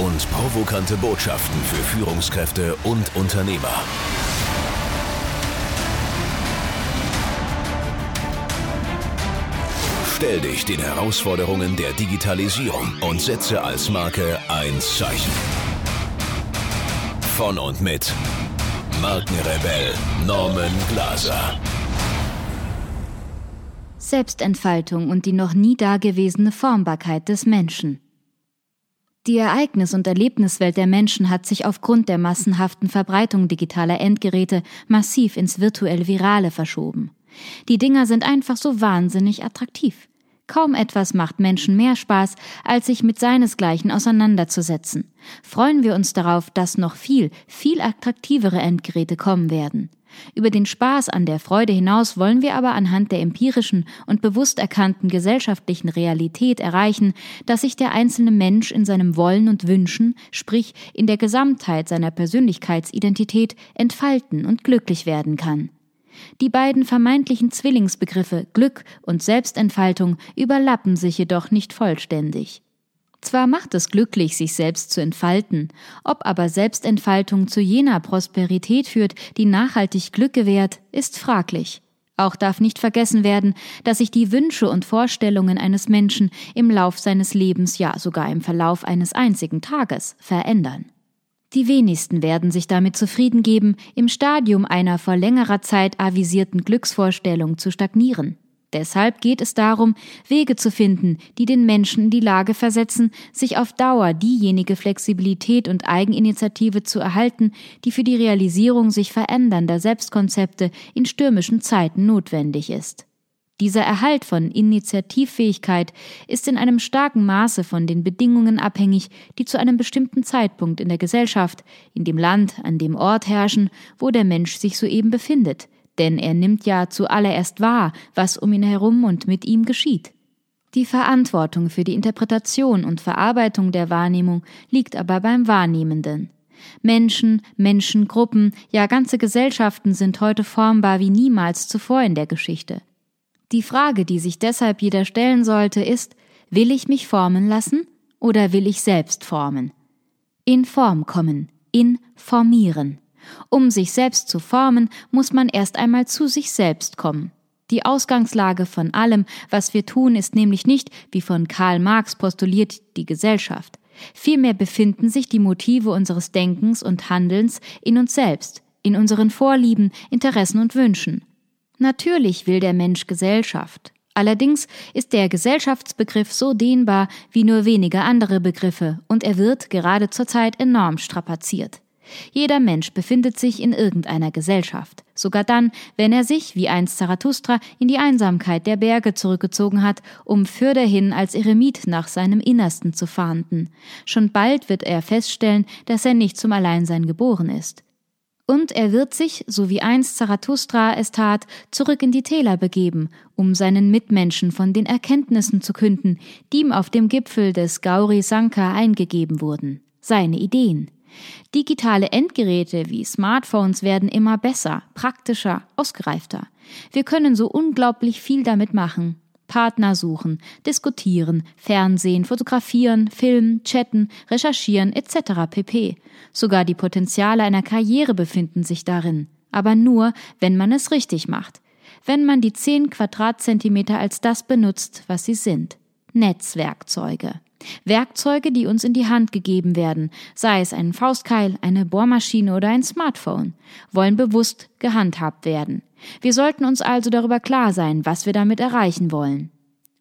und provokante Botschaften für Führungskräfte und Unternehmer. Stell dich den Herausforderungen der Digitalisierung und setze als Marke ein Zeichen. Von und mit Markenrebell Norman Glaser. Selbstentfaltung und die noch nie dagewesene Formbarkeit des Menschen. Die Ereignis- und Erlebniswelt der Menschen hat sich aufgrund der massenhaften Verbreitung digitaler Endgeräte massiv ins virtuell Virale verschoben. Die Dinger sind einfach so wahnsinnig attraktiv. Kaum etwas macht Menschen mehr Spaß, als sich mit seinesgleichen auseinanderzusetzen. Freuen wir uns darauf, dass noch viel, viel attraktivere Endgeräte kommen werden. Über den Spaß an der Freude hinaus wollen wir aber anhand der empirischen und bewusst erkannten gesellschaftlichen Realität erreichen, dass sich der einzelne Mensch in seinem Wollen und Wünschen, sprich in der Gesamtheit seiner Persönlichkeitsidentität, entfalten und glücklich werden kann. Die beiden vermeintlichen Zwillingsbegriffe Glück und Selbstentfaltung überlappen sich jedoch nicht vollständig. Zwar macht es glücklich, sich selbst zu entfalten, ob aber Selbstentfaltung zu jener Prosperität führt, die nachhaltig Glück gewährt, ist fraglich. Auch darf nicht vergessen werden, dass sich die Wünsche und Vorstellungen eines Menschen im Lauf seines Lebens, ja sogar im Verlauf eines einzigen Tages, verändern. Die wenigsten werden sich damit zufrieden geben, im Stadium einer vor längerer Zeit avisierten Glücksvorstellung zu stagnieren. Deshalb geht es darum, Wege zu finden, die den Menschen in die Lage versetzen, sich auf Dauer diejenige Flexibilität und Eigeninitiative zu erhalten, die für die Realisierung sich verändernder Selbstkonzepte in stürmischen Zeiten notwendig ist. Dieser Erhalt von Initiativfähigkeit ist in einem starken Maße von den Bedingungen abhängig, die zu einem bestimmten Zeitpunkt in der Gesellschaft, in dem Land, an dem Ort herrschen, wo der Mensch sich soeben befindet – denn er nimmt ja zuallererst wahr, was um ihn herum und mit ihm geschieht. Die Verantwortung für die Interpretation und Verarbeitung der Wahrnehmung liegt aber beim Wahrnehmenden. Menschen, Menschengruppen, ja ganze Gesellschaften sind heute formbar wie niemals zuvor in der Geschichte. Die Frage, die sich deshalb jeder stellen sollte, ist, will ich mich formen lassen oder will ich selbst formen? In Form kommen, informieren. Um sich selbst zu formen, muss man erst einmal zu sich selbst kommen. Die Ausgangslage von allem, was wir tun, ist nämlich nicht, wie von Karl Marx postuliert, die Gesellschaft. Vielmehr befinden sich die Motive unseres Denkens und Handelns in uns selbst, in unseren Vorlieben, Interessen und Wünschen. Natürlich will der Mensch Gesellschaft. Allerdings ist der Gesellschaftsbegriff so dehnbar wie nur wenige andere Begriffe und er wird gerade zurzeit enorm strapaziert. Jeder Mensch befindet sich in irgendeiner Gesellschaft, sogar dann, wenn er sich, wie einst Zarathustra, in die Einsamkeit der Berge zurückgezogen hat, um fürderhin als Eremit nach seinem Innersten zu fahnden. Schon bald wird er feststellen, dass er nicht zum Alleinsein geboren ist. Und er wird sich, so wie einst Zarathustra es tat, zurück in die Täler begeben, um seinen Mitmenschen von den Erkenntnissen zu künden, die ihm auf dem Gipfel des Gauri Sankar eingegeben wurden, seine Ideen. Digitale Endgeräte wie Smartphones werden immer besser, praktischer, ausgereifter. Wir können so unglaublich viel damit machen. Partner suchen, diskutieren, Fernsehen, fotografieren, filmen, chatten, recherchieren etc. pp. Sogar die Potenziale einer Karriere befinden sich darin. Aber nur, wenn man es richtig macht. Wenn man die 10 Quadratzentimeter als das benutzt, was sie sind. Netzwerkzeuge. Werkzeuge, die uns in die Hand gegeben werden, sei es ein Faustkeil, eine Bohrmaschine oder ein Smartphone, wollen bewusst gehandhabt werden. Wir sollten uns also darüber klar sein, was wir damit erreichen wollen,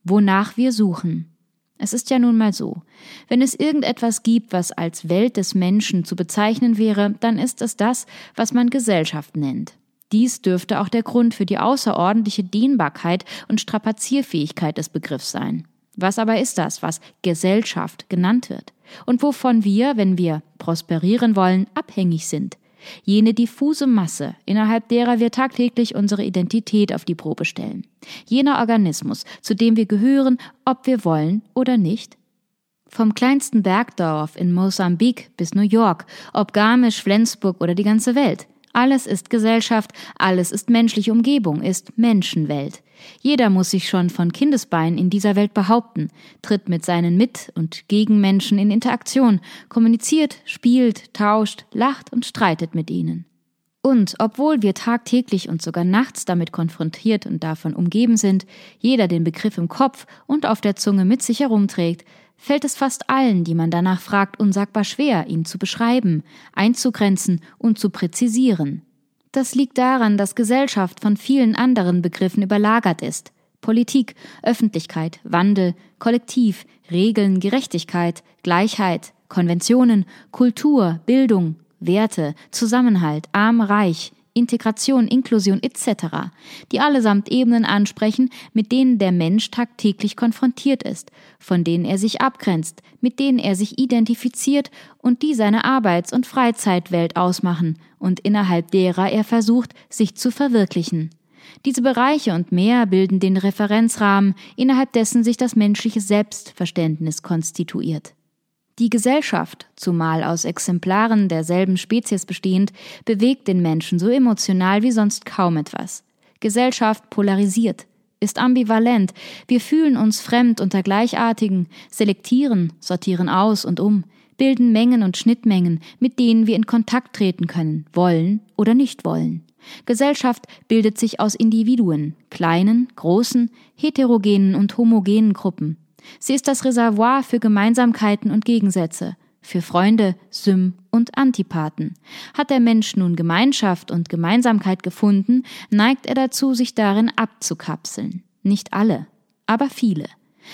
wonach wir suchen. Es ist ja nun mal so, wenn es irgendetwas gibt, was als Welt des Menschen zu bezeichnen wäre, dann ist es das, was man Gesellschaft nennt. Dies dürfte auch der Grund für die außerordentliche Dehnbarkeit und Strapazierfähigkeit des Begriffs sein. Was aber ist das, was Gesellschaft genannt wird? Und wovon wir, wenn wir prosperieren wollen, abhängig sind? Jene diffuse Masse, innerhalb derer wir tagtäglich unsere Identität auf die Probe stellen. Jener Organismus, zu dem wir gehören, ob wir wollen oder nicht. Vom kleinsten Bergdorf in Mosambik bis New York, ob Garmisch, Flensburg oder die ganze Welt. Alles ist Gesellschaft, alles ist menschliche Umgebung, ist Menschenwelt. Jeder muss sich schon von Kindesbein in dieser Welt behaupten, tritt mit seinen Mit- und Gegenmenschen in Interaktion, kommuniziert, spielt, tauscht, lacht und streitet mit ihnen. Und obwohl wir tagtäglich und sogar nachts damit konfrontiert und davon umgeben sind, jeder den Begriff im Kopf und auf der Zunge mit sich herumträgt, fällt es fast allen, die man danach fragt, unsagbar schwer, ihn zu beschreiben, einzugrenzen und zu präzisieren. Das liegt daran, dass Gesellschaft von vielen anderen Begriffen überlagert ist. Politik, Öffentlichkeit, Wandel, Kollektiv, Regeln, Gerechtigkeit, Gleichheit, Konventionen, Kultur, Bildung, Werte, Zusammenhalt, arm, reich, Integration, Inklusion etc., die allesamt Ebenen ansprechen, mit denen der Mensch tagtäglich konfrontiert ist, von denen er sich abgrenzt, mit denen er sich identifiziert und die seine Arbeits- und Freizeitwelt ausmachen und innerhalb derer er versucht, sich zu verwirklichen. Diese Bereiche und mehr bilden den Referenzrahmen, innerhalb dessen sich das menschliche Selbstverständnis konstituiert. Die Gesellschaft, zumal aus Exemplaren derselben Spezies bestehend, bewegt den Menschen so emotional wie sonst kaum etwas. Gesellschaft polarisiert, ist ambivalent, wir fühlen uns fremd unter Gleichartigen, selektieren, sortieren aus und um, bilden Mengen und Schnittmengen, mit denen wir in Kontakt treten können, wollen oder nicht wollen. Gesellschaft bildet sich aus Individuen, kleinen, großen, heterogenen und homogenen Gruppen, Sie ist das Reservoir für Gemeinsamkeiten und Gegensätze, für Freunde, Sym und Antipathen. Hat der Mensch nun Gemeinschaft und Gemeinsamkeit gefunden, neigt er dazu, sich darin abzukapseln. Nicht alle, aber viele.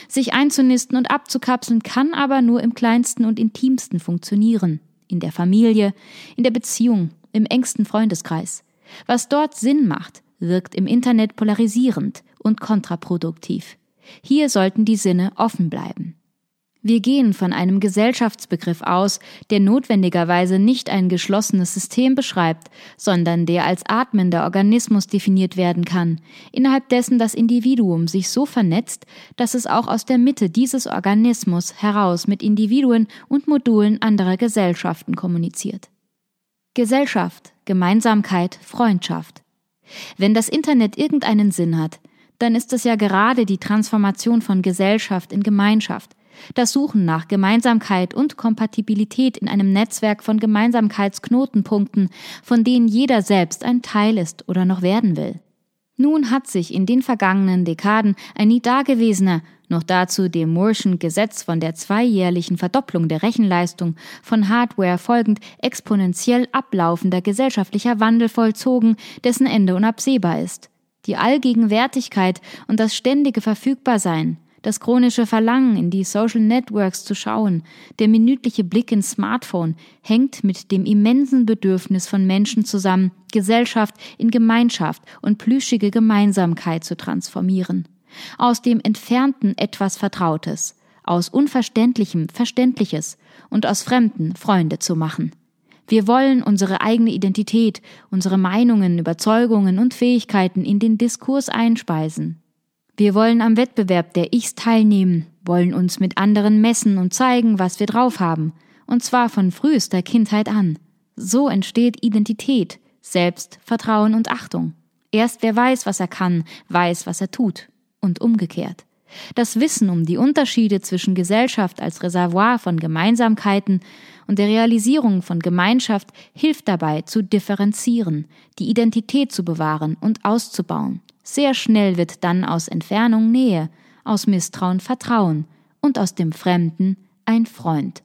Sich einzunisten und abzukapseln kann aber nur im kleinsten und intimsten funktionieren. In der Familie, in der Beziehung, im engsten Freundeskreis. Was dort Sinn macht, wirkt im Internet polarisierend und kontraproduktiv. Hier sollten die Sinne offen bleiben. Wir gehen von einem Gesellschaftsbegriff aus, der notwendigerweise nicht ein geschlossenes System beschreibt, sondern der als atmender Organismus definiert werden kann, innerhalb dessen das Individuum sich so vernetzt, dass es auch aus der Mitte dieses Organismus heraus mit Individuen und Modulen anderer Gesellschaften kommuniziert. Gesellschaft, Gemeinsamkeit, Freundschaft. Wenn das Internet irgendeinen Sinn hat, dann ist es ja gerade die Transformation von Gesellschaft in Gemeinschaft, das Suchen nach Gemeinsamkeit und Kompatibilität in einem Netzwerk von Gemeinsamkeitsknotenpunkten, von denen jeder selbst ein Teil ist oder noch werden will. Nun hat sich in den vergangenen Dekaden ein nie dagewesener, noch dazu dem Moore'schen Gesetz von der zweijährlichen Verdopplung der Rechenleistung von Hardware folgend exponentiell ablaufender gesellschaftlicher Wandel vollzogen, dessen Ende unabsehbar ist die Allgegenwärtigkeit und das ständige Verfügbarsein, das chronische Verlangen, in die Social Networks zu schauen, der minütliche Blick ins Smartphone hängt mit dem immensen Bedürfnis von Menschen zusammen, Gesellschaft in Gemeinschaft und plüschige Gemeinsamkeit zu transformieren. Aus dem Entfernten etwas Vertrautes, aus Unverständlichem Verständliches und aus Fremden Freunde zu machen. Wir wollen unsere eigene Identität, unsere Meinungen, Überzeugungen und Fähigkeiten in den Diskurs einspeisen. Wir wollen am Wettbewerb der Ichs teilnehmen, wollen uns mit anderen messen und zeigen, was wir drauf haben, und zwar von frühester Kindheit an. So entsteht Identität, Selbstvertrauen und Achtung. Erst wer weiß, was er kann, weiß, was er tut, und umgekehrt. Das Wissen um die Unterschiede zwischen Gesellschaft als Reservoir von Gemeinsamkeiten und der Realisierung von Gemeinschaft hilft dabei zu differenzieren, die Identität zu bewahren und auszubauen. Sehr schnell wird dann aus Entfernung Nähe, aus Misstrauen Vertrauen und aus dem Fremden ein Freund.